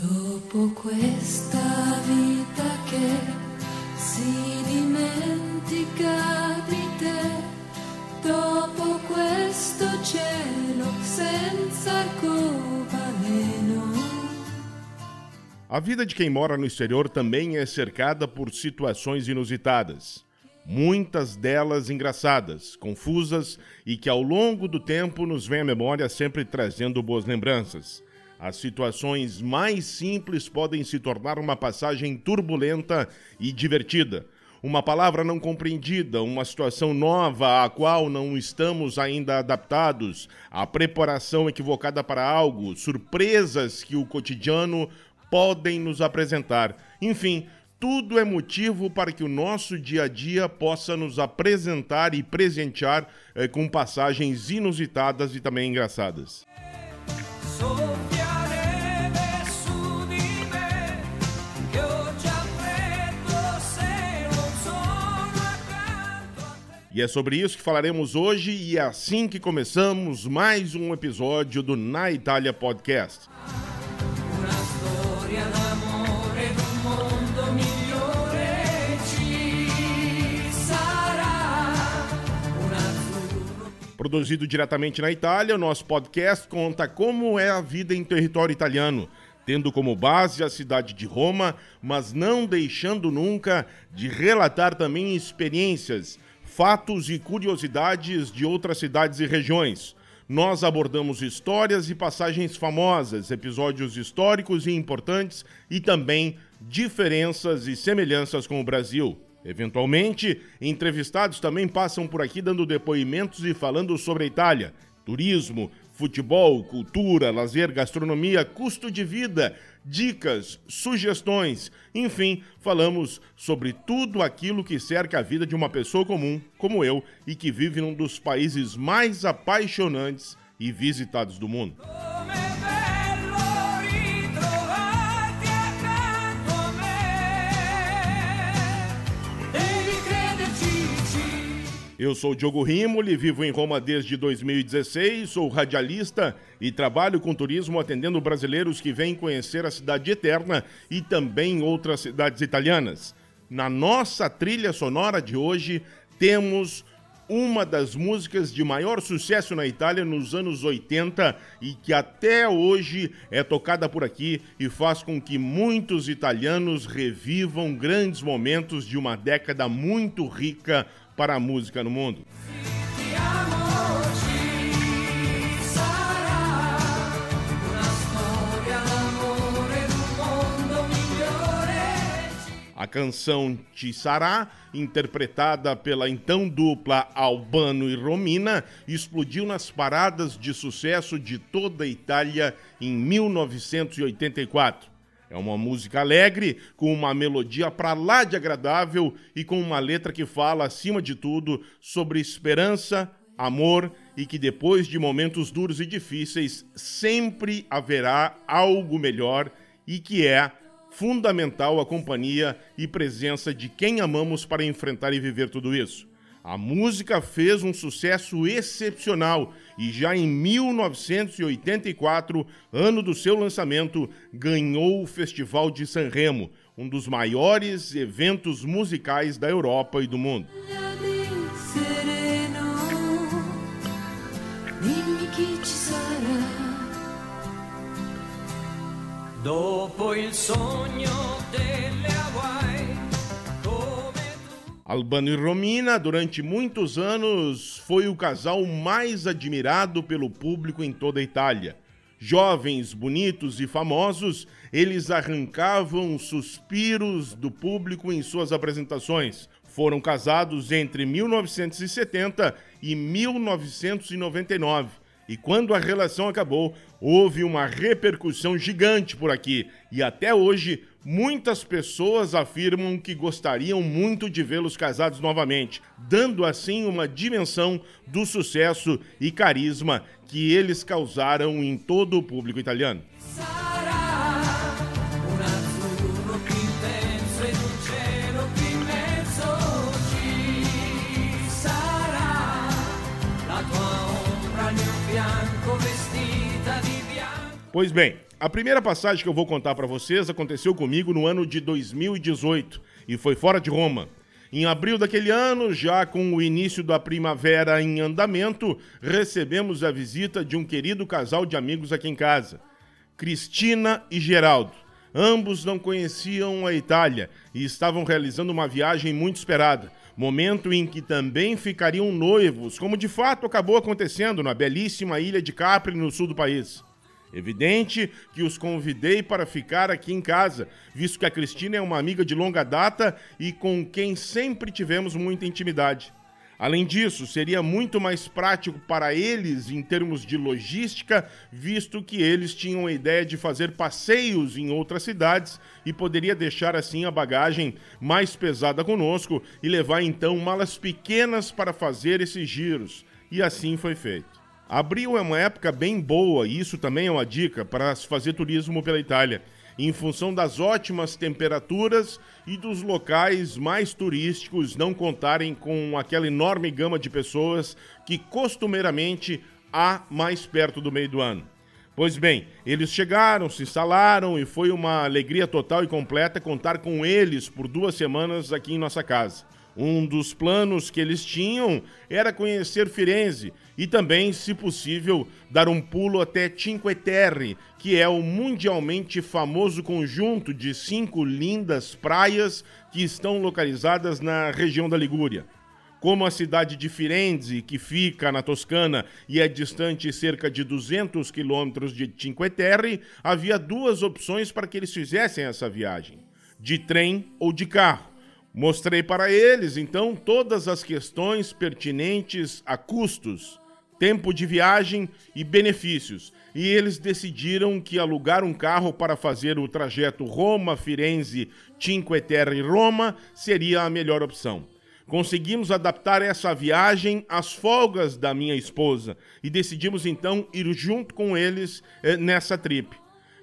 Dopo questa vita che si dimentica di te, dopo questo cielo senza arcobaleno. A vida de quem mora no exterior também é cercada por situações inusitadas. Muitas delas engraçadas, confusas e que ao longo do tempo nos vem à memória sempre trazendo boas lembranças. As situações mais simples podem se tornar uma passagem turbulenta e divertida. Uma palavra não compreendida, uma situação nova à qual não estamos ainda adaptados, a preparação equivocada para algo, surpresas que o cotidiano podem nos apresentar. Enfim, tudo é motivo para que o nosso dia a dia possa nos apresentar e presentear eh, com passagens inusitadas e também engraçadas. E é sobre isso que falaremos hoje e é assim que começamos mais um episódio do Na Itália Podcast. Produzido diretamente na Itália, o nosso podcast conta como é a vida em território italiano, tendo como base a cidade de Roma, mas não deixando nunca de relatar também experiências fatos e curiosidades de outras cidades e regiões. Nós abordamos histórias e passagens famosas, episódios históricos e importantes e também diferenças e semelhanças com o Brasil. Eventualmente, entrevistados também passam por aqui dando depoimentos e falando sobre a Itália, turismo, futebol, cultura, lazer, gastronomia, custo de vida, dicas, sugestões, enfim, falamos sobre tudo aquilo que cerca a vida de uma pessoa comum, como eu, e que vive num dos países mais apaixonantes e visitados do mundo. Eu sou Diogo Rimoli, vivo em Roma desde 2016, sou radialista e trabalho com turismo atendendo brasileiros que vêm conhecer a cidade eterna e também outras cidades italianas. Na nossa trilha sonora de hoje, temos uma das músicas de maior sucesso na Itália nos anos 80 e que até hoje é tocada por aqui e faz com que muitos italianos revivam grandes momentos de uma década muito rica para a música no mundo. A canção Ti Sarà, interpretada pela então dupla Albano e Romina, explodiu nas paradas de sucesso de toda a Itália em 1984. É uma música alegre, com uma melodia para lá de agradável e com uma letra que fala, acima de tudo, sobre esperança, amor e que depois de momentos duros e difíceis sempre haverá algo melhor e que é fundamental a companhia e presença de quem amamos para enfrentar e viver tudo isso. A música fez um sucesso excepcional e já em 1984, ano do seu lançamento, ganhou o Festival de Sanremo, um dos maiores eventos musicais da Europa e do mundo. Dopo il sogno Albano e Romina, durante muitos anos, foi o casal mais admirado pelo público em toda a Itália. Jovens, bonitos e famosos, eles arrancavam suspiros do público em suas apresentações. Foram casados entre 1970 e 1999 e quando a relação acabou, houve uma repercussão gigante por aqui. E até hoje, muitas pessoas afirmam que gostariam muito de vê-los casados novamente, dando assim uma dimensão do sucesso e carisma que eles causaram em todo o público italiano. Pois bem, a primeira passagem que eu vou contar para vocês aconteceu comigo no ano de 2018 e foi fora de Roma. Em abril daquele ano, já com o início da primavera em andamento, recebemos a visita de um querido casal de amigos aqui em casa, Cristina e Geraldo. Ambos não conheciam a Itália e estavam realizando uma viagem muito esperada, momento em que também ficariam noivos, como de fato acabou acontecendo na belíssima ilha de Capri, no sul do país. Evidente que os convidei para ficar aqui em casa, visto que a Cristina é uma amiga de longa data e com quem sempre tivemos muita intimidade. Além disso, seria muito mais prático para eles em termos de logística, visto que eles tinham a ideia de fazer passeios em outras cidades e poderia deixar assim a bagagem mais pesada conosco e levar então malas pequenas para fazer esses giros. E assim foi feito. Abril é uma época bem boa, e isso também é uma dica para se fazer turismo pela Itália, em função das ótimas temperaturas e dos locais mais turísticos não contarem com aquela enorme gama de pessoas que costumeiramente há mais perto do meio do ano. Pois bem, eles chegaram, se instalaram e foi uma alegria total e completa contar com eles por duas semanas aqui em nossa casa. Um dos planos que eles tinham era conhecer Firenze e também, se possível, dar um pulo até Cinque Terre, que é o mundialmente famoso conjunto de cinco lindas praias que estão localizadas na região da Ligúria. Como a cidade de Firenze, que fica na Toscana e é distante cerca de 200 quilômetros de Cinque Terre, havia duas opções para que eles fizessem essa viagem: de trem ou de carro. Mostrei para eles, então, todas as questões pertinentes a custos, tempo de viagem e benefícios. E eles decidiram que alugar um carro para fazer o trajeto Roma-Firenze, Cinque Terre Roma seria a melhor opção. Conseguimos adaptar essa viagem às folgas da minha esposa e decidimos então ir junto com eles eh, nessa trip.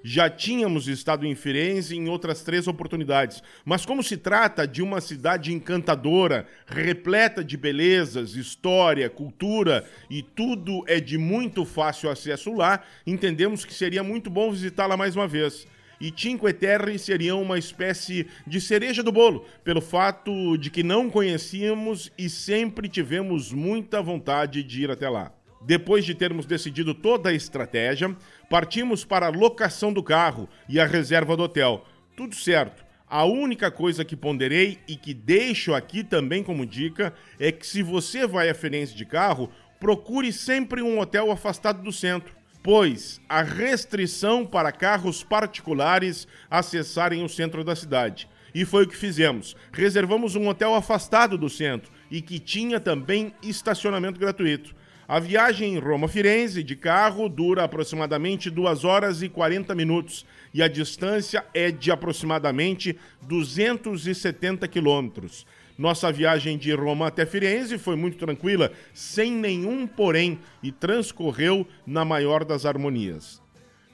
Já tínhamos estado em Firenze em outras três oportunidades, mas como se trata de uma cidade encantadora, repleta de belezas, história, cultura e tudo é de muito fácil acesso lá, entendemos que seria muito bom visitá-la mais uma vez e Cinque Terre seria uma espécie de cereja do bolo, pelo fato de que não conhecíamos e sempre tivemos muita vontade de ir até lá. Depois de termos decidido toda a estratégia, partimos para a locação do carro e a reserva do hotel. Tudo certo. A única coisa que ponderei e que deixo aqui também como dica é que se você vai a Firenze de carro, procure sempre um hotel afastado do centro, pois há restrição para carros particulares acessarem o centro da cidade. E foi o que fizemos. Reservamos um hotel afastado do centro e que tinha também estacionamento gratuito. A viagem Roma-Firenze de carro dura aproximadamente 2 horas e 40 minutos e a distância é de aproximadamente 270 quilômetros. Nossa viagem de Roma até Firenze foi muito tranquila, sem nenhum porém, e transcorreu na maior das harmonias.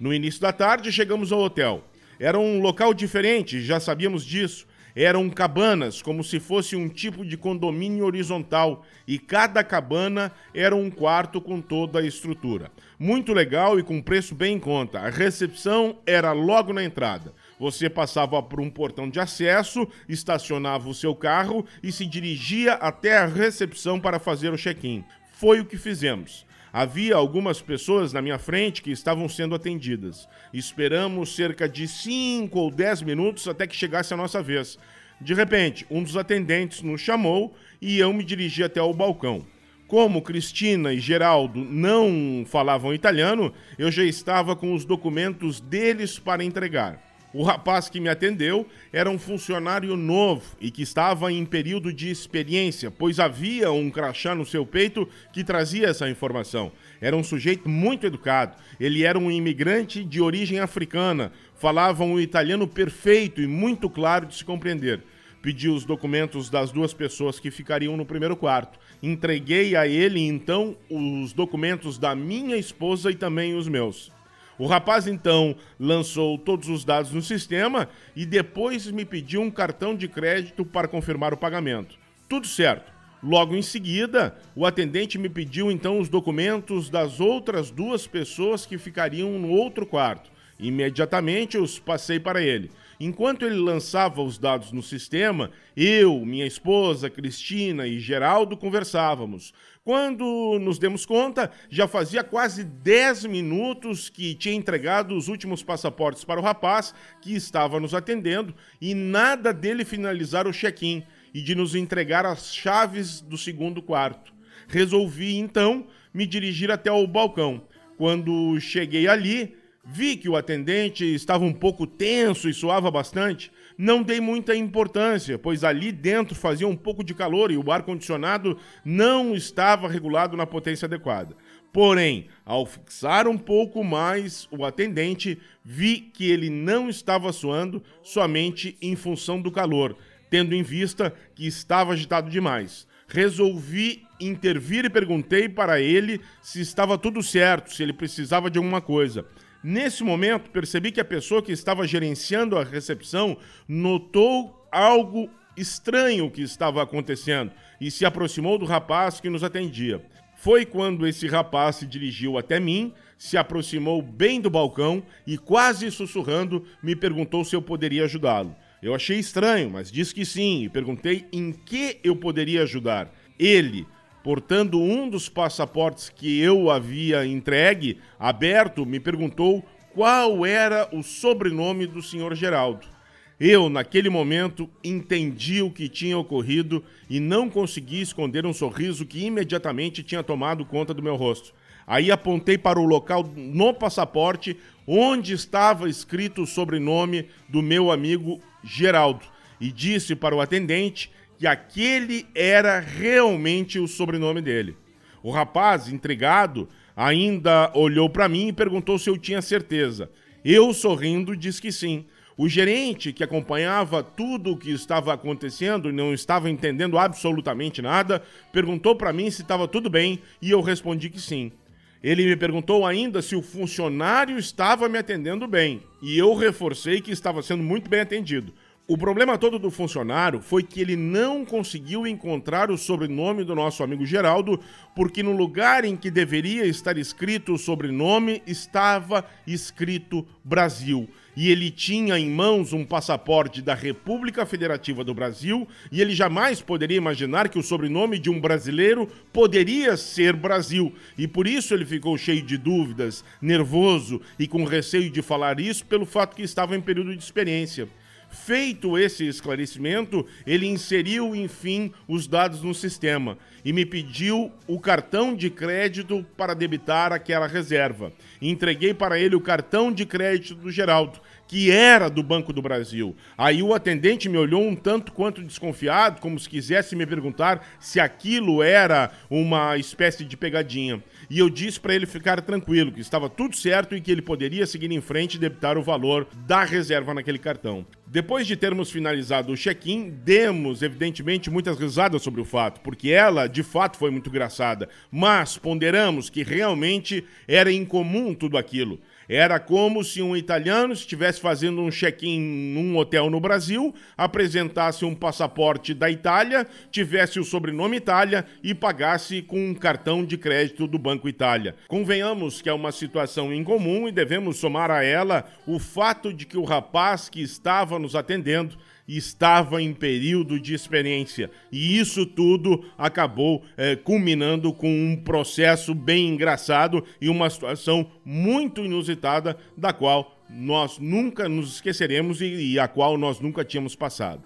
No início da tarde, chegamos ao hotel. Era um local diferente, já sabíamos disso. Eram cabanas, como se fosse um tipo de condomínio horizontal, e cada cabana era um quarto com toda a estrutura. Muito legal e com preço bem em conta. A recepção era logo na entrada. Você passava por um portão de acesso, estacionava o seu carro e se dirigia até a recepção para fazer o check-in. Foi o que fizemos. Havia algumas pessoas na minha frente que estavam sendo atendidas. Esperamos cerca de 5 ou 10 minutos até que chegasse a nossa vez. De repente, um dos atendentes nos chamou e eu me dirigi até o balcão. Como Cristina e Geraldo não falavam italiano, eu já estava com os documentos deles para entregar. O rapaz que me atendeu era um funcionário novo e que estava em período de experiência, pois havia um crachá no seu peito que trazia essa informação. Era um sujeito muito educado. Ele era um imigrante de origem africana, falava um italiano perfeito e muito claro de se compreender. Pedi os documentos das duas pessoas que ficariam no primeiro quarto. Entreguei a ele então os documentos da minha esposa e também os meus. O rapaz então lançou todos os dados no sistema e depois me pediu um cartão de crédito para confirmar o pagamento. Tudo certo. Logo em seguida, o atendente me pediu então os documentos das outras duas pessoas que ficariam no outro quarto. Imediatamente os passei para ele. Enquanto ele lançava os dados no sistema, eu, minha esposa, Cristina e Geraldo conversávamos. Quando nos demos conta, já fazia quase 10 minutos que tinha entregado os últimos passaportes para o rapaz que estava nos atendendo e nada dele finalizar o check-in e de nos entregar as chaves do segundo quarto. Resolvi então me dirigir até o balcão. Quando cheguei ali, Vi que o atendente estava um pouco tenso e suava bastante. Não dei muita importância, pois ali dentro fazia um pouco de calor e o ar-condicionado não estava regulado na potência adequada. Porém, ao fixar um pouco mais o atendente, vi que ele não estava suando somente em função do calor, tendo em vista que estava agitado demais. Resolvi intervir e perguntei para ele se estava tudo certo, se ele precisava de alguma coisa. Nesse momento, percebi que a pessoa que estava gerenciando a recepção notou algo estranho que estava acontecendo e se aproximou do rapaz que nos atendia. Foi quando esse rapaz se dirigiu até mim, se aproximou bem do balcão e, quase sussurrando, me perguntou se eu poderia ajudá-lo. Eu achei estranho, mas disse que sim e perguntei em que eu poderia ajudar. Ele, portando um dos passaportes que eu havia entregue, aberto, me perguntou qual era o sobrenome do senhor Geraldo. Eu, naquele momento, entendi o que tinha ocorrido e não consegui esconder um sorriso que imediatamente tinha tomado conta do meu rosto. Aí apontei para o local no passaporte onde estava escrito o sobrenome do meu amigo Geraldo e disse para o atendente que aquele era realmente o sobrenome dele. O rapaz, intrigado, ainda olhou para mim e perguntou se eu tinha certeza. Eu, sorrindo, disse que sim. O gerente, que acompanhava tudo o que estava acontecendo e não estava entendendo absolutamente nada, perguntou para mim se estava tudo bem e eu respondi que sim. Ele me perguntou ainda se o funcionário estava me atendendo bem e eu reforcei que estava sendo muito bem atendido. O problema todo do funcionário foi que ele não conseguiu encontrar o sobrenome do nosso amigo Geraldo, porque no lugar em que deveria estar escrito o sobrenome estava escrito Brasil. E ele tinha em mãos um passaporte da República Federativa do Brasil, e ele jamais poderia imaginar que o sobrenome de um brasileiro poderia ser Brasil. E por isso ele ficou cheio de dúvidas, nervoso e com receio de falar isso pelo fato que estava em período de experiência. Feito esse esclarecimento, ele inseriu, enfim, os dados no sistema e me pediu o cartão de crédito para debitar aquela reserva. Entreguei para ele o cartão de crédito do Geraldo, que era do Banco do Brasil. Aí o atendente me olhou um tanto quanto desconfiado, como se quisesse me perguntar se aquilo era uma espécie de pegadinha. E eu disse para ele ficar tranquilo, que estava tudo certo e que ele poderia seguir em frente e debitar o valor da reserva naquele cartão. Depois de termos finalizado o check-in, demos, evidentemente, muitas risadas sobre o fato, porque ela, de fato, foi muito engraçada. Mas ponderamos que realmente era incomum tudo aquilo. Era como se um italiano estivesse fazendo um check-in num hotel no Brasil, apresentasse um passaporte da Itália, tivesse o sobrenome Itália e pagasse com um cartão de crédito do Banco Itália. Convenhamos que é uma situação incomum e devemos somar a ela o fato de que o rapaz que estava nos atendendo estava em período de experiência. E isso tudo acabou é, culminando com um processo bem engraçado e uma situação muito inusitada, da qual nós nunca nos esqueceremos e, e a qual nós nunca tínhamos passado.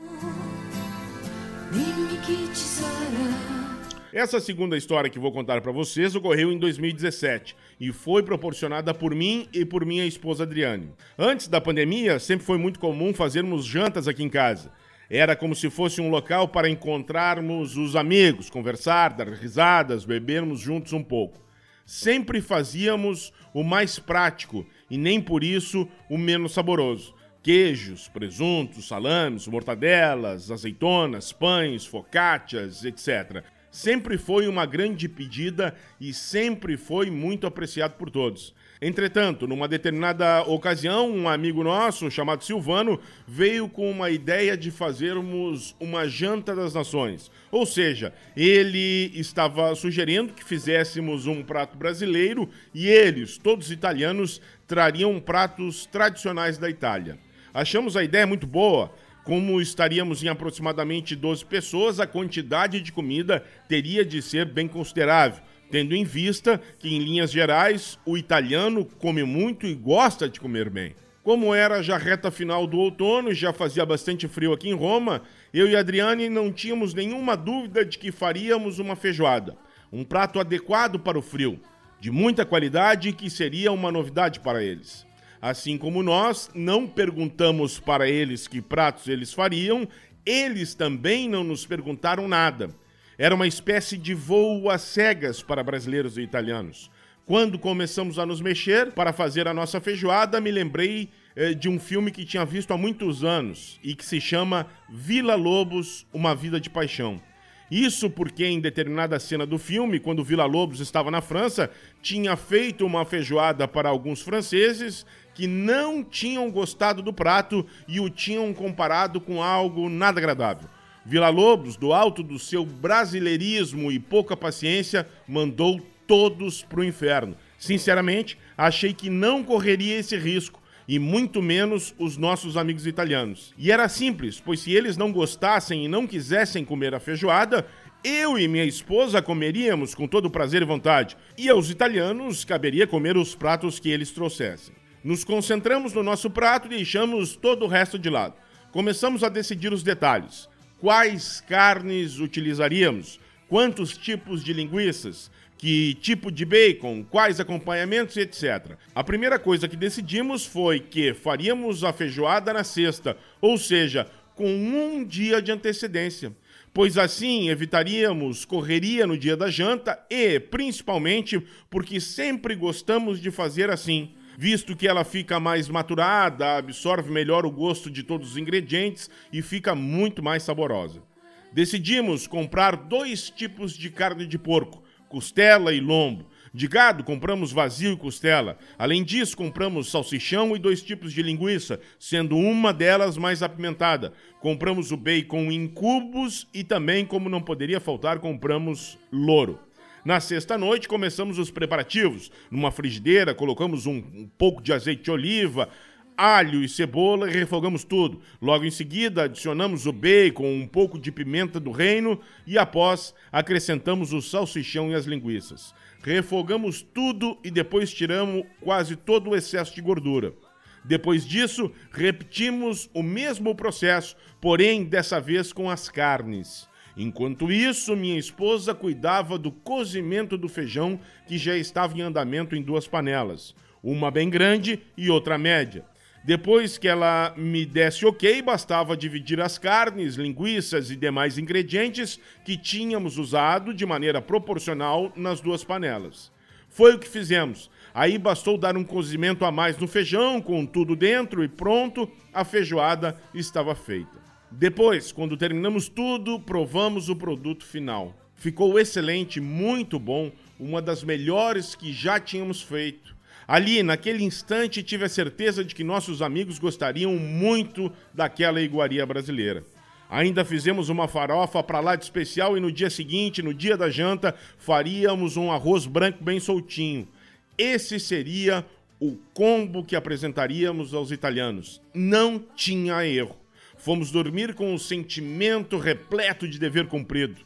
Essa segunda história que vou contar para vocês ocorreu em 2017 e foi proporcionada por mim e por minha esposa Adriane. Antes da pandemia, sempre foi muito comum fazermos jantas aqui em casa. Era como se fosse um local para encontrarmos os amigos, conversar, dar risadas, bebermos juntos um pouco. Sempre fazíamos o mais prático e nem por isso o menos saboroso queijos, presuntos, salames, mortadelas, azeitonas, pães, focaccias, etc sempre foi uma grande pedida e sempre foi muito apreciado por todos. Entretanto, numa determinada ocasião, um amigo nosso, chamado Silvano, veio com uma ideia de fazermos uma janta das nações. Ou seja, ele estava sugerindo que fizéssemos um prato brasileiro e eles, todos italianos, trariam pratos tradicionais da Itália. Achamos a ideia muito boa. Como estaríamos em aproximadamente 12 pessoas, a quantidade de comida teria de ser bem considerável tendo em vista que, em linhas gerais, o italiano come muito e gosta de comer bem. Como era já reta final do outono e já fazia bastante frio aqui em Roma, eu e Adriane não tínhamos nenhuma dúvida de que faríamos uma feijoada, um prato adequado para o frio, de muita qualidade e que seria uma novidade para eles. Assim como nós não perguntamos para eles que pratos eles fariam, eles também não nos perguntaram nada. Era uma espécie de voo às cegas para brasileiros e italianos. Quando começamos a nos mexer para fazer a nossa feijoada, me lembrei eh, de um filme que tinha visto há muitos anos e que se chama Vila Lobos Uma Vida de Paixão. Isso porque, em determinada cena do filme, quando Vila Lobos estava na França, tinha feito uma feijoada para alguns franceses que não tinham gostado do prato e o tinham comparado com algo nada agradável. Vila Lobos, do alto do seu brasileirismo e pouca paciência, mandou todos para o inferno. Sinceramente, achei que não correria esse risco, e muito menos os nossos amigos italianos. E era simples, pois se eles não gostassem e não quisessem comer a feijoada, eu e minha esposa comeríamos com todo prazer e vontade, e aos italianos caberia comer os pratos que eles trouxessem. Nos concentramos no nosso prato e deixamos todo o resto de lado. Começamos a decidir os detalhes quais carnes utilizaríamos, quantos tipos de linguiças, que tipo de bacon, quais acompanhamentos, etc. A primeira coisa que decidimos foi que faríamos a feijoada na sexta, ou seja, com um dia de antecedência, pois assim evitaríamos correria no dia da janta e, principalmente, porque sempre gostamos de fazer assim visto que ela fica mais maturada, absorve melhor o gosto de todos os ingredientes e fica muito mais saborosa. Decidimos comprar dois tipos de carne de porco, costela e lombo. De gado, compramos vazio e costela. Além disso, compramos salsichão e dois tipos de linguiça, sendo uma delas mais apimentada. Compramos o bacon em cubos e também, como não poderia faltar, compramos louro. Na sexta-noite, começamos os preparativos. Numa frigideira, colocamos um, um pouco de azeite de oliva, alho e cebola e refogamos tudo. Logo em seguida, adicionamos o bacon, um pouco de pimenta do reino e após acrescentamos o salsichão e as linguiças. Refogamos tudo e depois tiramos quase todo o excesso de gordura. Depois disso, repetimos o mesmo processo, porém dessa vez com as carnes. Enquanto isso, minha esposa cuidava do cozimento do feijão que já estava em andamento em duas panelas, uma bem grande e outra média. Depois que ela me desse ok, bastava dividir as carnes, linguiças e demais ingredientes que tínhamos usado de maneira proporcional nas duas panelas. Foi o que fizemos. Aí bastou dar um cozimento a mais no feijão, com tudo dentro e pronto, a feijoada estava feita. Depois, quando terminamos tudo, provamos o produto final. Ficou excelente, muito bom, uma das melhores que já tínhamos feito. Ali, naquele instante, tive a certeza de que nossos amigos gostariam muito daquela iguaria brasileira. Ainda fizemos uma farofa para lá de especial e no dia seguinte, no dia da janta, faríamos um arroz branco bem soltinho. Esse seria o combo que apresentaríamos aos italianos. Não tinha erro. Fomos dormir com o sentimento repleto de dever cumprido.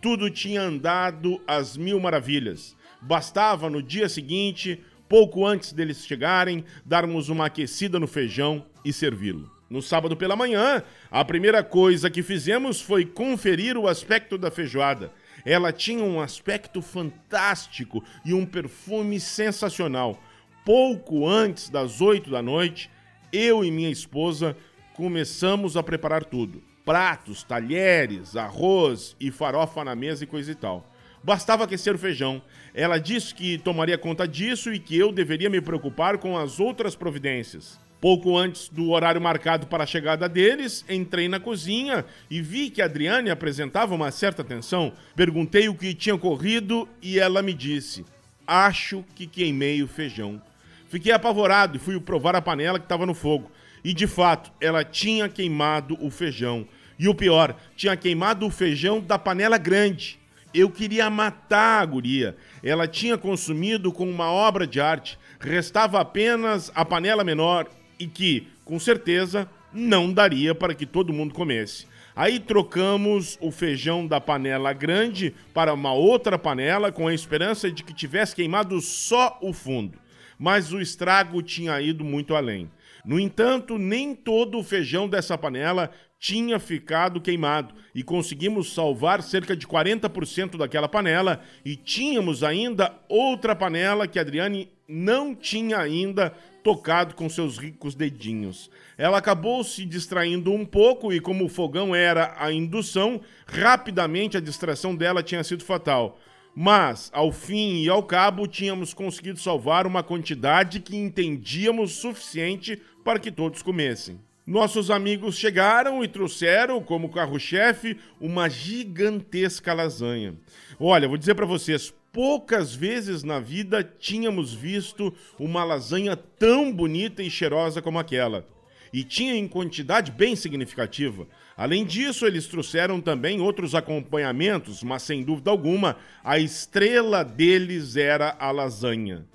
Tudo tinha andado às mil maravilhas. Bastava no dia seguinte, pouco antes deles chegarem, darmos uma aquecida no feijão e servi-lo. No sábado pela manhã, a primeira coisa que fizemos foi conferir o aspecto da feijoada. Ela tinha um aspecto fantástico e um perfume sensacional. Pouco antes das oito da noite, eu e minha esposa começamos a preparar tudo: pratos, talheres, arroz e farofa na mesa e coisa e tal. Bastava aquecer o feijão. Ela disse que tomaria conta disso e que eu deveria me preocupar com as outras providências. Pouco antes do horário marcado para a chegada deles, entrei na cozinha e vi que a Adriane apresentava uma certa tensão. Perguntei o que tinha ocorrido e ela me disse: Acho que queimei o feijão. Fiquei apavorado e fui provar a panela que estava no fogo. E de fato, ela tinha queimado o feijão. E o pior, tinha queimado o feijão da panela grande. Eu queria matar a guria. Ela tinha consumido com uma obra de arte. Restava apenas a panela menor e que, com certeza, não daria para que todo mundo comesse. Aí trocamos o feijão da panela grande para uma outra panela com a esperança de que tivesse queimado só o fundo. Mas o estrago tinha ido muito além. No entanto, nem todo o feijão dessa panela tinha ficado queimado e conseguimos salvar cerca de 40% daquela panela e tínhamos ainda outra panela que Adriane não tinha ainda tocado com seus ricos dedinhos. Ela acabou se distraindo um pouco e, como o fogão era a indução, rapidamente a distração dela tinha sido fatal. Mas, ao fim e ao cabo, tínhamos conseguido salvar uma quantidade que entendíamos suficiente para que todos comessem. Nossos amigos chegaram e trouxeram como carro-chefe uma gigantesca lasanha. Olha, vou dizer para vocês, poucas vezes na vida tínhamos visto uma lasanha tão bonita e cheirosa como aquela. E tinha em quantidade bem significativa. Além disso, eles trouxeram também outros acompanhamentos, mas sem dúvida alguma, a estrela deles era a lasanha.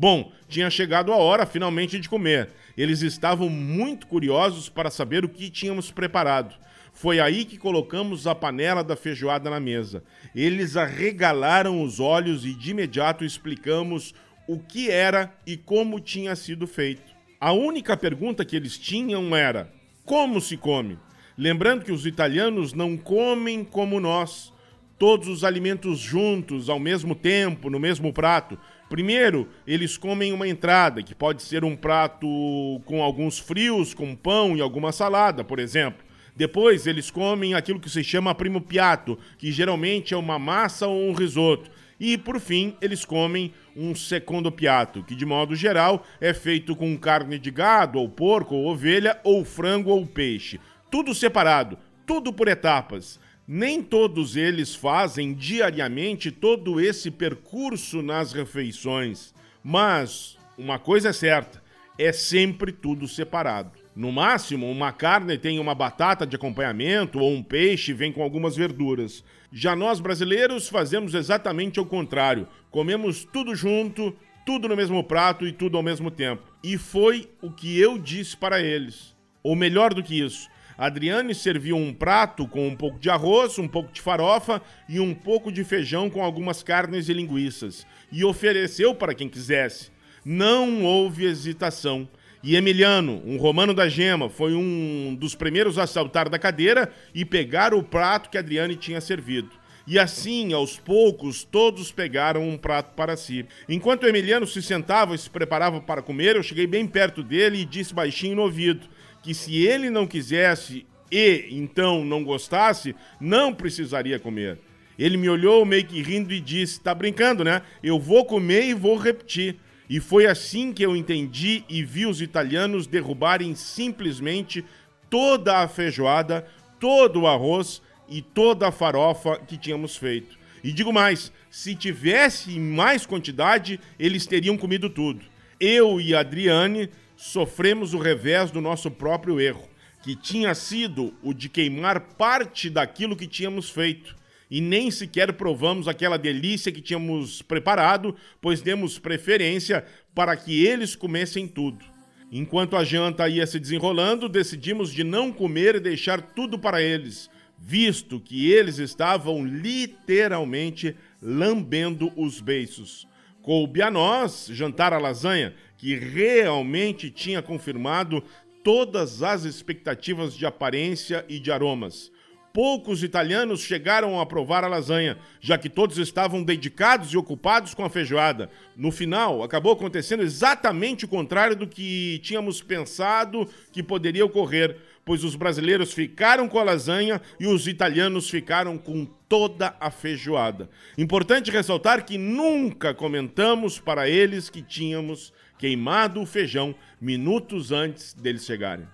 Bom, tinha chegado a hora finalmente de comer. Eles estavam muito curiosos para saber o que tínhamos preparado. Foi aí que colocamos a panela da feijoada na mesa. Eles arregalaram os olhos e de imediato explicamos o que era e como tinha sido feito. A única pergunta que eles tinham era: como se come? Lembrando que os italianos não comem como nós, todos os alimentos juntos, ao mesmo tempo, no mesmo prato. Primeiro, eles comem uma entrada, que pode ser um prato com alguns frios, com pão e alguma salada, por exemplo. Depois eles comem aquilo que se chama primo piatto, que geralmente é uma massa ou um risoto. E por fim, eles comem um secondo piatto, que de modo geral é feito com carne de gado, ou porco, ou ovelha, ou frango ou peixe. Tudo separado, tudo por etapas. Nem todos eles fazem diariamente todo esse percurso nas refeições, mas uma coisa é certa: é sempre tudo separado. No máximo, uma carne tem uma batata de acompanhamento ou um peixe vem com algumas verduras. Já nós brasileiros fazemos exatamente o contrário. Comemos tudo junto, tudo no mesmo prato e tudo ao mesmo tempo. E foi o que eu disse para eles. Ou melhor do que isso, Adriane serviu um prato com um pouco de arroz, um pouco de farofa e um pouco de feijão com algumas carnes e linguiças. E ofereceu para quem quisesse. Não houve hesitação. E Emiliano, um romano da gema, foi um dos primeiros a saltar da cadeira e pegar o prato que Adriane tinha servido. E assim, aos poucos, todos pegaram um prato para si. Enquanto Emiliano se sentava e se preparava para comer, eu cheguei bem perto dele e disse baixinho no ouvido que se ele não quisesse e então não gostasse, não precisaria comer. Ele me olhou meio que rindo e disse: Tá brincando, né? Eu vou comer e vou repetir. E foi assim que eu entendi e vi os italianos derrubarem simplesmente toda a feijoada, todo o arroz e toda a farofa que tínhamos feito. E digo mais: se tivesse mais quantidade, eles teriam comido tudo. Eu e Adriane sofremos o revés do nosso próprio erro, que tinha sido o de queimar parte daquilo que tínhamos feito e nem sequer provamos aquela delícia que tínhamos preparado, pois demos preferência para que eles comessem tudo. Enquanto a janta ia se desenrolando, decidimos de não comer e deixar tudo para eles, visto que eles estavam literalmente lambendo os beiços. Coube a nós jantar a lasanha, que realmente tinha confirmado todas as expectativas de aparência e de aromas poucos italianos chegaram a provar a lasanha, já que todos estavam dedicados e ocupados com a feijoada. No final, acabou acontecendo exatamente o contrário do que tínhamos pensado que poderia ocorrer, pois os brasileiros ficaram com a lasanha e os italianos ficaram com toda a feijoada. Importante ressaltar que nunca comentamos para eles que tínhamos queimado o feijão minutos antes deles chegarem.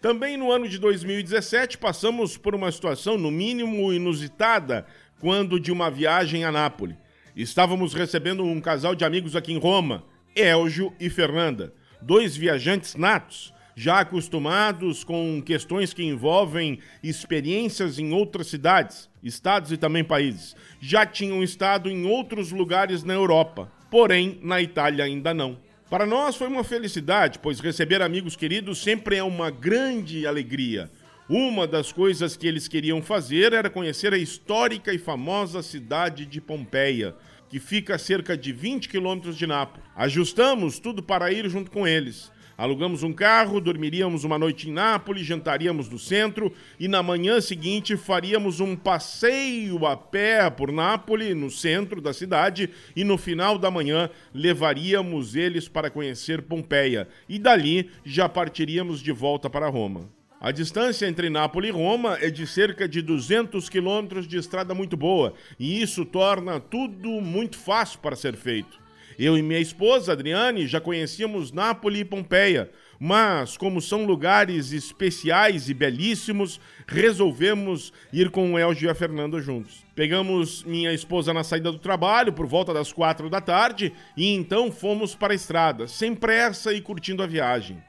Também no ano de 2017 passamos por uma situação no mínimo inusitada quando de uma viagem a Nápoles. Estávamos recebendo um casal de amigos aqui em Roma. Elgio e Fernanda, dois viajantes natos, já acostumados com questões que envolvem experiências em outras cidades, estados e também países. Já tinham estado em outros lugares na Europa, porém na Itália ainda não. Para nós foi uma felicidade, pois receber amigos queridos sempre é uma grande alegria. Uma das coisas que eles queriam fazer era conhecer a histórica e famosa cidade de Pompeia, que fica a cerca de 20 quilômetros de Nápoles. Ajustamos tudo para ir junto com eles. Alugamos um carro, dormiríamos uma noite em Nápoles, jantaríamos no centro e na manhã seguinte faríamos um passeio a pé por Nápoles, no centro da cidade, e no final da manhã levaríamos eles para conhecer Pompeia e dali já partiríamos de volta para Roma. A distância entre Nápoles e Roma é de cerca de 200 quilômetros de estrada muito boa, e isso torna tudo muito fácil para ser feito. Eu e minha esposa, Adriane, já conhecíamos Nápoles e Pompeia, mas como são lugares especiais e belíssimos, resolvemos ir com o Elgio e a Fernanda juntos. Pegamos minha esposa na saída do trabalho por volta das quatro da tarde e então fomos para a estrada, sem pressa e curtindo a viagem.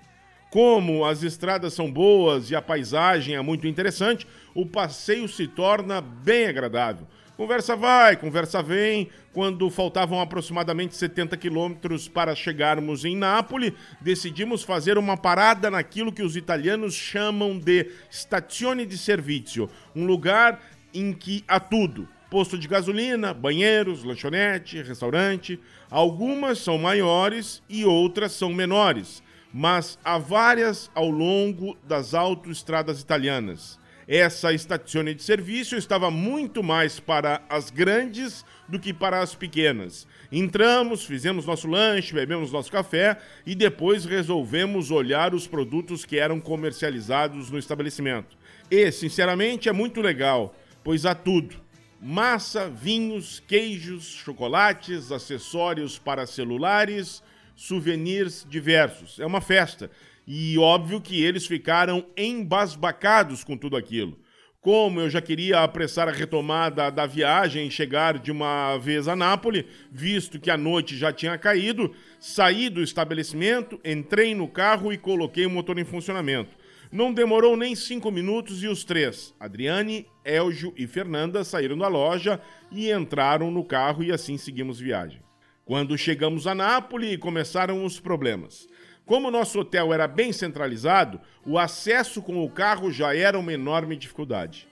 Como as estradas são boas e a paisagem é muito interessante, o passeio se torna bem agradável. Conversa vai, conversa vem. Quando faltavam aproximadamente 70 quilômetros para chegarmos em Nápoles, decidimos fazer uma parada naquilo que os italianos chamam de stazione di servizio, um lugar em que há tudo. Posto de gasolina, banheiros, lanchonete, restaurante. Algumas são maiores e outras são menores mas há várias ao longo das autoestradas italianas. Essa estazione de serviço estava muito mais para as grandes do que para as pequenas. Entramos, fizemos nosso lanche, bebemos nosso café e depois resolvemos olhar os produtos que eram comercializados no estabelecimento. E, sinceramente, é muito legal, pois há tudo: massa, vinhos, queijos, chocolates, acessórios para celulares, souvenirs diversos. É uma festa. E óbvio que eles ficaram embasbacados com tudo aquilo. Como eu já queria apressar a retomada da viagem e chegar de uma vez a Nápoles, visto que a noite já tinha caído, saí do estabelecimento, entrei no carro e coloquei o motor em funcionamento. Não demorou nem cinco minutos e os três, Adriane, Elgio e Fernanda, saíram da loja e entraram no carro e assim seguimos viagem. Quando chegamos a Nápoles, começaram os problemas. Como nosso hotel era bem centralizado, o acesso com o carro já era uma enorme dificuldade.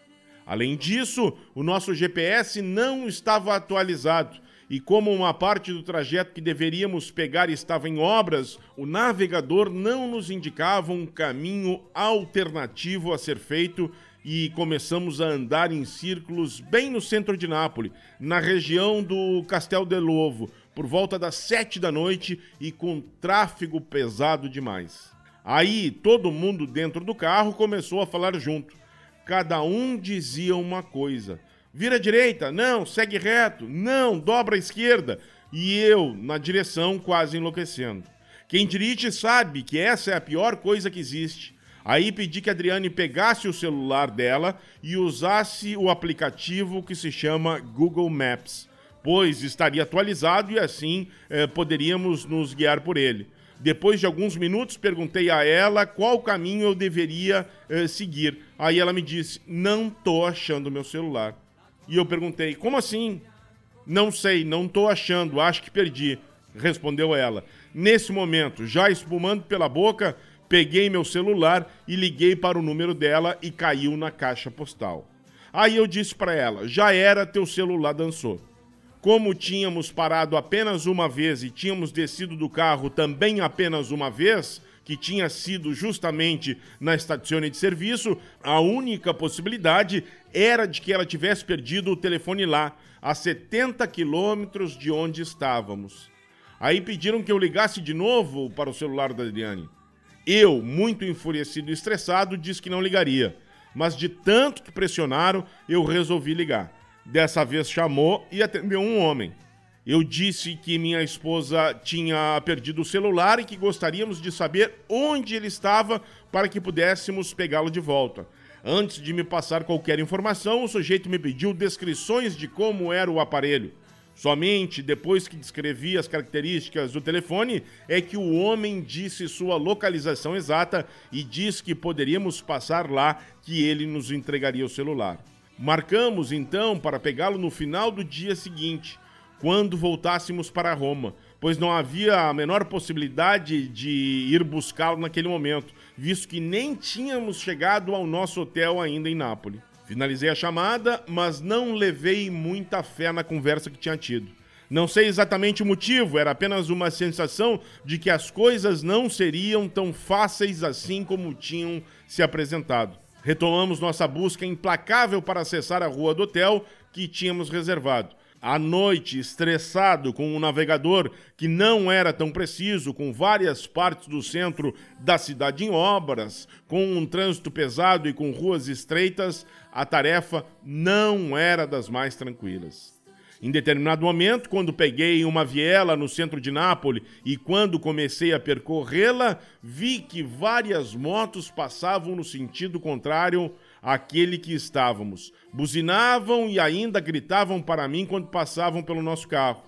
Além disso, o nosso GPS não estava atualizado e, como uma parte do trajeto que deveríamos pegar estava em obras, o navegador não nos indicava um caminho alternativo a ser feito e começamos a andar em círculos bem no centro de Nápoles, na região do Castel del Lovo, por volta das sete da noite e com tráfego pesado demais. Aí todo mundo dentro do carro começou a falar junto. Cada um dizia uma coisa. Vira direita, não, segue reto, não, dobra à esquerda. E eu na direção, quase enlouquecendo. Quem dirige sabe que essa é a pior coisa que existe. Aí pedi que a Adriane pegasse o celular dela e usasse o aplicativo que se chama Google Maps pois estaria atualizado e assim eh, poderíamos nos guiar por ele. Depois de alguns minutos, perguntei a ela qual caminho eu deveria eh, seguir. Aí ela me disse: Não tô achando meu celular. E eu perguntei: Como assim? Não sei, não tô achando, acho que perdi. Respondeu ela. Nesse momento, já espumando pela boca, peguei meu celular e liguei para o número dela e caiu na caixa postal. Aí eu disse para ela: Já era, teu celular dançou. Como tínhamos parado apenas uma vez e tínhamos descido do carro também apenas uma vez, que tinha sido justamente na estação de serviço, a única possibilidade era de que ela tivesse perdido o telefone lá, a 70 quilômetros de onde estávamos. Aí pediram que eu ligasse de novo para o celular da Adriane. Eu, muito enfurecido e estressado, disse que não ligaria. Mas de tanto que pressionaram, eu resolvi ligar. Dessa vez chamou e atendeu um homem. Eu disse que minha esposa tinha perdido o celular e que gostaríamos de saber onde ele estava para que pudéssemos pegá-lo de volta. Antes de me passar qualquer informação, o sujeito me pediu descrições de como era o aparelho. Somente depois que descrevi as características do telefone é que o homem disse sua localização exata e disse que poderíamos passar lá, que ele nos entregaria o celular. Marcamos então para pegá-lo no final do dia seguinte, quando voltássemos para Roma, pois não havia a menor possibilidade de ir buscá-lo naquele momento, visto que nem tínhamos chegado ao nosso hotel ainda em Nápoles. Finalizei a chamada, mas não levei muita fé na conversa que tinha tido. Não sei exatamente o motivo, era apenas uma sensação de que as coisas não seriam tão fáceis assim como tinham se apresentado. Retomamos nossa busca implacável para acessar a rua do hotel que tínhamos reservado. À noite, estressado com um navegador que não era tão preciso, com várias partes do centro da cidade em obras, com um trânsito pesado e com ruas estreitas, a tarefa não era das mais tranquilas. Em determinado momento, quando peguei uma viela no centro de Nápoles e quando comecei a percorrê-la, vi que várias motos passavam no sentido contrário àquele que estávamos. Buzinavam e ainda gritavam para mim quando passavam pelo nosso carro.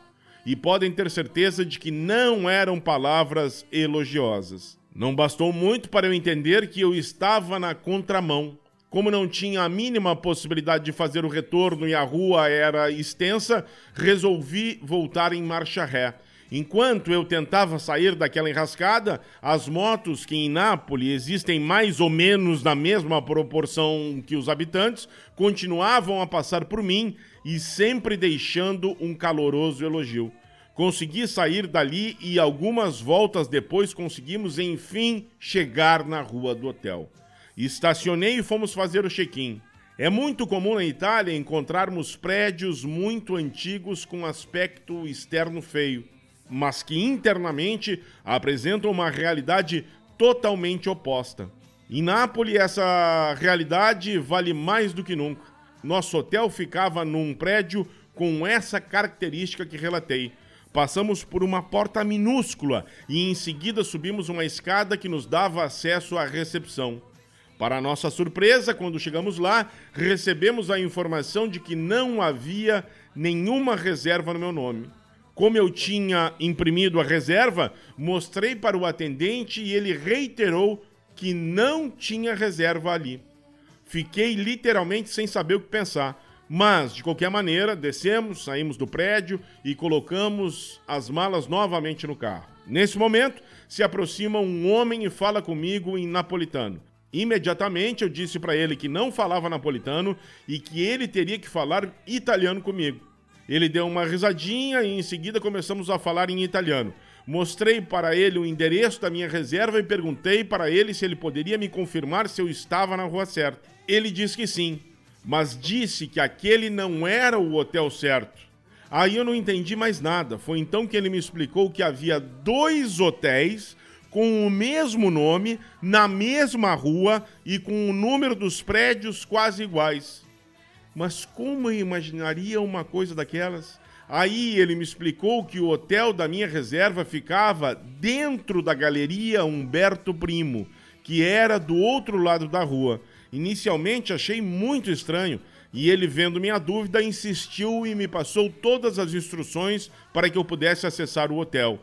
E podem ter certeza de que não eram palavras elogiosas. Não bastou muito para eu entender que eu estava na contramão como não tinha a mínima possibilidade de fazer o retorno e a rua era extensa, resolvi voltar em marcha ré. Enquanto eu tentava sair daquela enrascada, as motos, que em Nápoles existem mais ou menos na mesma proporção que os habitantes, continuavam a passar por mim e sempre deixando um caloroso elogio. Consegui sair dali e algumas voltas depois conseguimos enfim chegar na rua do hotel. Estacionei e fomos fazer o check-in. É muito comum na Itália encontrarmos prédios muito antigos com aspecto externo feio, mas que internamente apresentam uma realidade totalmente oposta. Em Nápoles, essa realidade vale mais do que nunca. Nosso hotel ficava num prédio com essa característica que relatei. Passamos por uma porta minúscula e em seguida subimos uma escada que nos dava acesso à recepção. Para nossa surpresa, quando chegamos lá, recebemos a informação de que não havia nenhuma reserva no meu nome. Como eu tinha imprimido a reserva, mostrei para o atendente e ele reiterou que não tinha reserva ali. Fiquei literalmente sem saber o que pensar. Mas, de qualquer maneira, descemos, saímos do prédio e colocamos as malas novamente no carro. Nesse momento, se aproxima um homem e fala comigo em napolitano. Imediatamente eu disse para ele que não falava napolitano e que ele teria que falar italiano comigo. Ele deu uma risadinha e em seguida começamos a falar em italiano. Mostrei para ele o endereço da minha reserva e perguntei para ele se ele poderia me confirmar se eu estava na rua certa. Ele disse que sim, mas disse que aquele não era o hotel certo. Aí eu não entendi mais nada. Foi então que ele me explicou que havia dois hotéis com o mesmo nome, na mesma rua e com o número dos prédios quase iguais. Mas como eu imaginaria uma coisa daquelas? Aí ele me explicou que o hotel da minha reserva ficava dentro da galeria Humberto Primo, que era do outro lado da rua. Inicialmente achei muito estranho, e ele, vendo minha dúvida, insistiu e me passou todas as instruções para que eu pudesse acessar o hotel.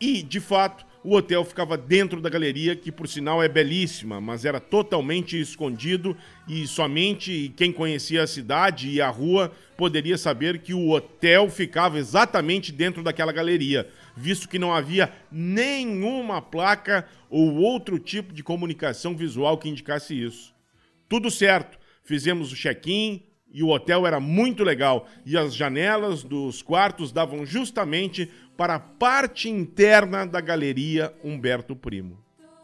E, de fato, o hotel ficava dentro da galeria, que por sinal é belíssima, mas era totalmente escondido e somente quem conhecia a cidade e a rua poderia saber que o hotel ficava exatamente dentro daquela galeria, visto que não havia nenhuma placa ou outro tipo de comunicação visual que indicasse isso. Tudo certo, fizemos o check-in, e o hotel era muito legal e as janelas dos quartos davam justamente para a parte interna da galeria Humberto Primo.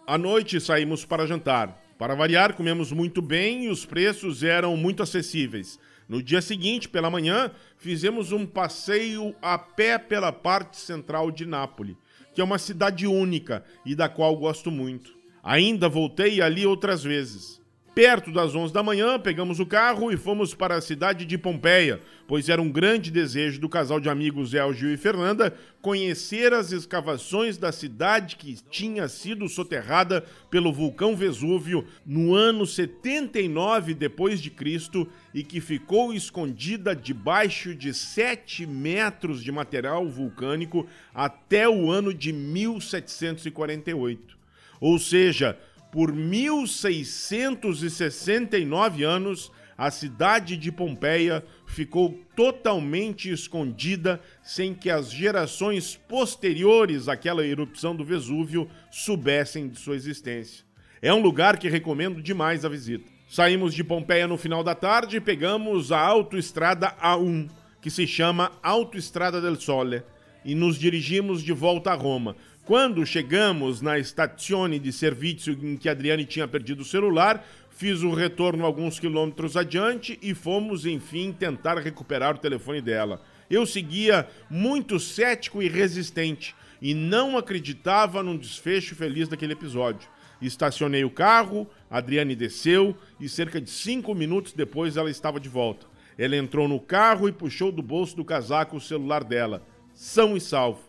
À noite saímos para jantar. Para variar, comemos muito bem e os preços eram muito acessíveis. No dia seguinte, pela manhã, fizemos um passeio a pé pela parte central de Nápoles, que é uma cidade única e da qual gosto muito. Ainda voltei ali outras vezes. Perto das 11 da manhã, pegamos o carro e fomos para a cidade de Pompeia, pois era um grande desejo do casal de amigos Elgio e Fernanda conhecer as escavações da cidade que tinha sido soterrada pelo vulcão Vesúvio no ano 79 depois de Cristo e que ficou escondida debaixo de 7 metros de material vulcânico até o ano de 1748. Ou seja, por 1669 anos, a cidade de Pompeia ficou totalmente escondida sem que as gerações posteriores àquela erupção do Vesúvio soubessem de sua existência. É um lugar que recomendo demais a visita. Saímos de Pompeia no final da tarde e pegamos a autoestrada A1, que se chama Autoestrada del Sole, e nos dirigimos de volta a Roma, quando chegamos na estazione de serviço em que Adriane tinha perdido o celular, fiz o retorno alguns quilômetros adiante e fomos, enfim, tentar recuperar o telefone dela. Eu seguia muito cético e resistente e não acreditava num desfecho feliz daquele episódio. Estacionei o carro, Adriane desceu e cerca de cinco minutos depois ela estava de volta. Ela entrou no carro e puxou do bolso do casaco o celular dela. São e salvo.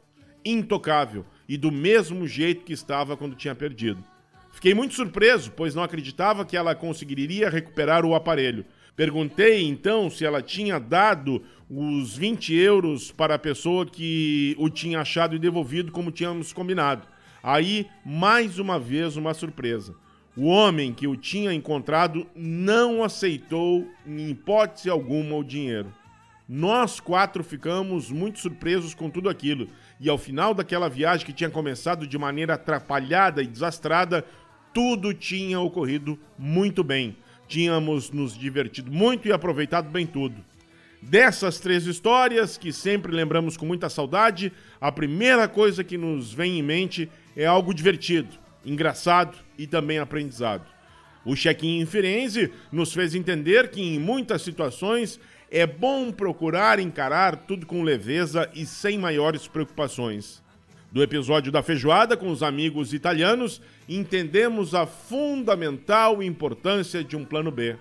Intocável e do mesmo jeito que estava quando tinha perdido. Fiquei muito surpreso, pois não acreditava que ela conseguiria recuperar o aparelho. Perguntei então se ela tinha dado os 20 euros para a pessoa que o tinha achado e devolvido como tínhamos combinado. Aí, mais uma vez, uma surpresa. O homem que o tinha encontrado não aceitou, em hipótese alguma, o dinheiro. Nós quatro ficamos muito surpresos com tudo aquilo e ao final daquela viagem que tinha começado de maneira atrapalhada e desastrada, tudo tinha ocorrido muito bem. Tínhamos nos divertido muito e aproveitado bem tudo. Dessas três histórias, que sempre lembramos com muita saudade, a primeira coisa que nos vem em mente é algo divertido, engraçado e também aprendizado. O check-in em Firenze nos fez entender que em muitas situações é bom procurar encarar tudo com leveza e sem maiores preocupações. Do episódio da feijoada com os amigos italianos, entendemos a fundamental importância de um plano B.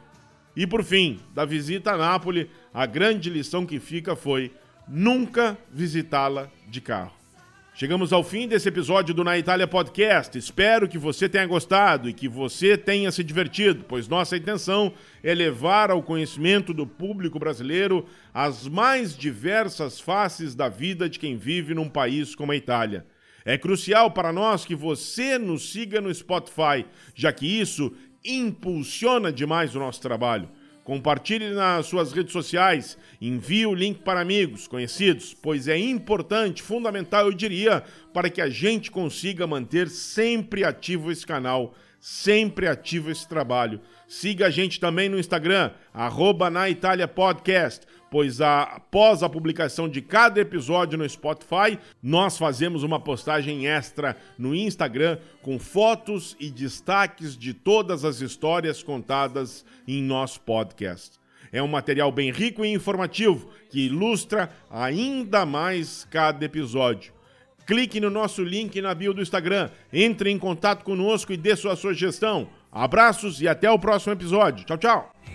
E por fim, da visita a Nápoles, a grande lição que fica foi nunca visitá-la de carro. Chegamos ao fim desse episódio do Na Itália Podcast. Espero que você tenha gostado e que você tenha se divertido, pois nossa intenção é levar ao conhecimento do público brasileiro as mais diversas faces da vida de quem vive num país como a Itália. É crucial para nós que você nos siga no Spotify, já que isso impulsiona demais o nosso trabalho. Compartilhe nas suas redes sociais, envie o link para amigos, conhecidos, pois é importante, fundamental, eu diria, para que a gente consiga manter sempre ativo esse canal, sempre ativo esse trabalho. Siga a gente também no Instagram, arroba na Itália Podcast, pois a, após a publicação de cada episódio no Spotify, nós fazemos uma postagem extra no Instagram com fotos e destaques de todas as histórias contadas em nosso podcast. É um material bem rico e informativo que ilustra ainda mais cada episódio. Clique no nosso link na bio do Instagram, entre em contato conosco e dê sua sugestão. Abraços e até o próximo episódio. Tchau, tchau!